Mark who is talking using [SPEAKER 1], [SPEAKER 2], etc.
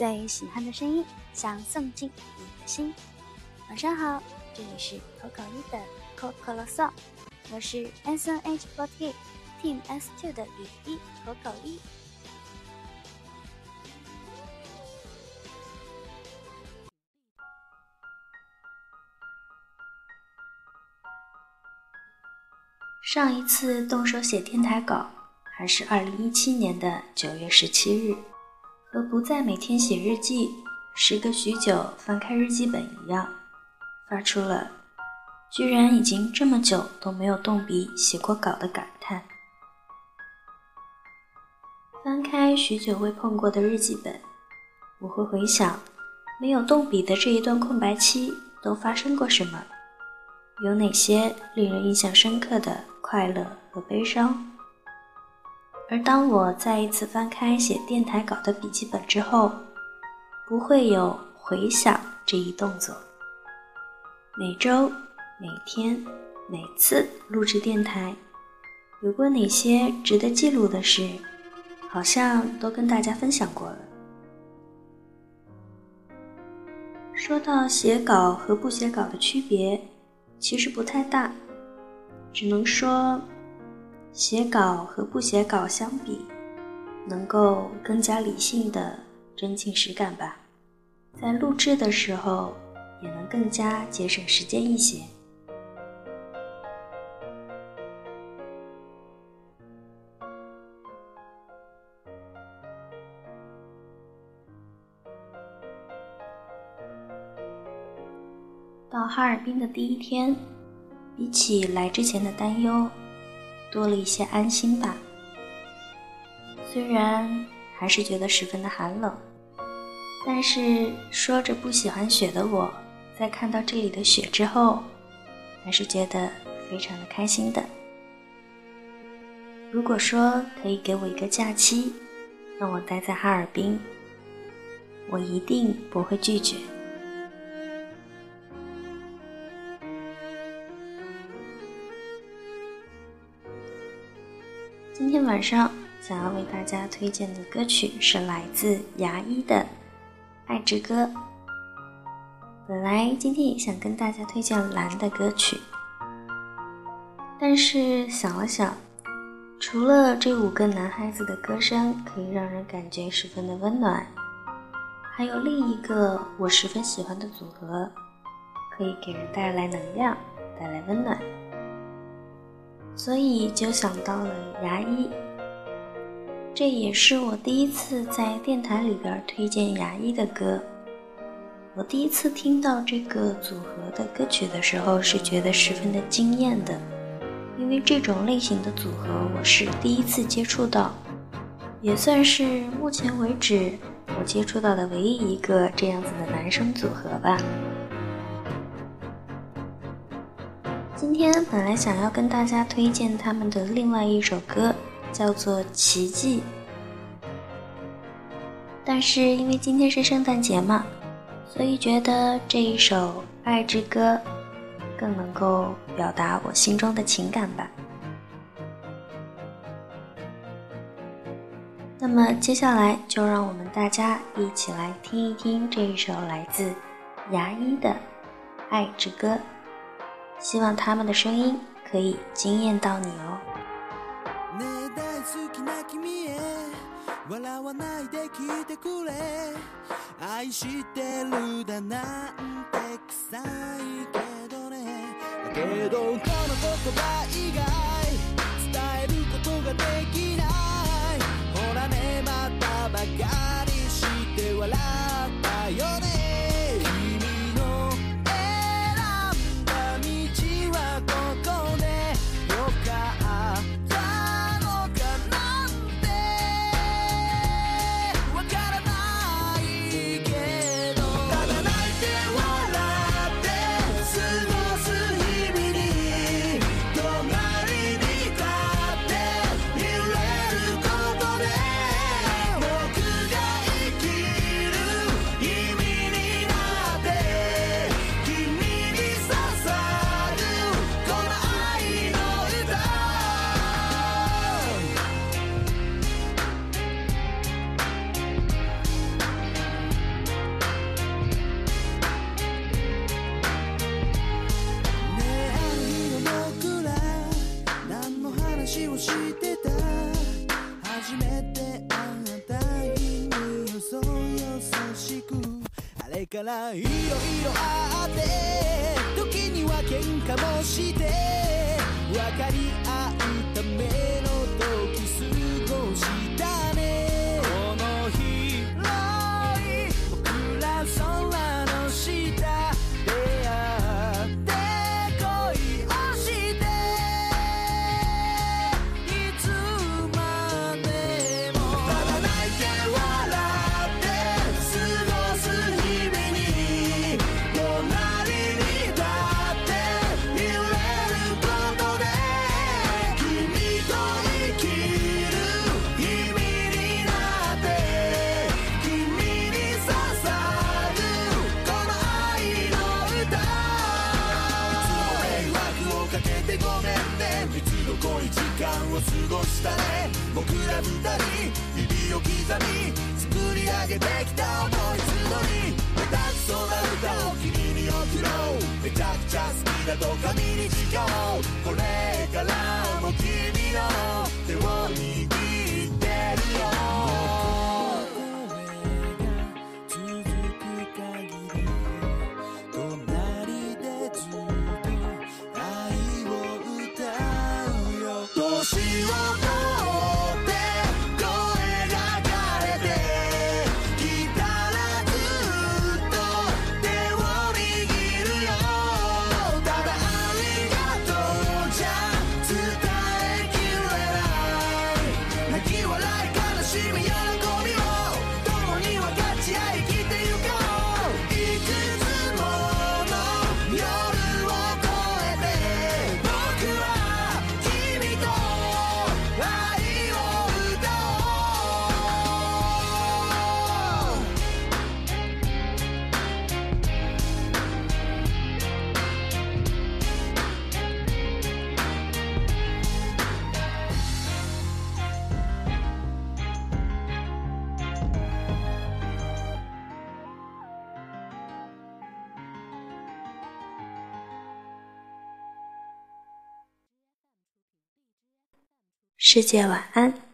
[SPEAKER 1] 最喜欢的声音，想送进你的心。晚上好，这里是口口一的口口啰嗦，我是 S N H forty Team S two 的雨一口口一。上一次动手写电台稿，还是二零一七年的九月十七日，和不再每天写日记，时隔许久翻开日记本一样，发出了居然已经这么久都没有动笔写过稿的感叹。翻开许久未碰过的日记本，我会回想，没有动笔的这一段空白期都发生过什么，有哪些令人印象深刻的。快乐和悲伤。而当我再一次翻开写电台稿的笔记本之后，不会有回想这一动作。每周、每天、每次录制电台，有过哪些值得记录的事，好像都跟大家分享过了。说到写稿和不写稿的区别，其实不太大。只能说，写稿和不写稿相比，能够更加理性的增进实感吧。在录制的时候，也能更加节省时间一些。到哈尔滨的第一天。比起来之前的担忧，多了一些安心吧。虽然还是觉得十分的寒冷，但是说着不喜欢雪的我，在看到这里的雪之后，还是觉得非常的开心的。如果说可以给我一个假期，让我待在哈尔滨，我一定不会拒绝。晚上想要为大家推荐的歌曲是来自牙医的《爱之歌》。本来今天也想跟大家推荐蓝的歌曲，但是想了想，除了这五个男孩子的歌声可以让人感觉十分的温暖，还有另一个我十分喜欢的组合，可以给人带来能量，带来温暖。所以就想到了牙医，这也是我第一次在电台里边推荐牙医的歌。我第一次听到这个组合的歌曲的时候，是觉得十分的惊艳的，因为这种类型的组合我是第一次接触到，也算是目前为止我接触到的唯一一个这样子的男生组合吧。今天本来想要跟大家推荐他们的另外一首歌，叫做《奇迹》，但是因为今天是圣诞节嘛，所以觉得这一首《爱之歌》更能够表达我心中的情感吧。那么接下来就让我们大家一起来听一听这一首来自牙医的《爱之歌》。希望他们的声音可以惊艳到你哦。
[SPEAKER 2] ねきな笑わないで聞いてくれ。愛してるだなんて臭いけどね。だけどこの言葉以外伝えることができない。ほらねまたバカからいろいろあって時には喧嘩もして分かり合うため。僕ら二人指を刻み作り上げてきた思い募り下手くそな歌を君に送ろう。めちゃくちゃ好きだと紙に誓おう。これから
[SPEAKER 1] 世界晚安。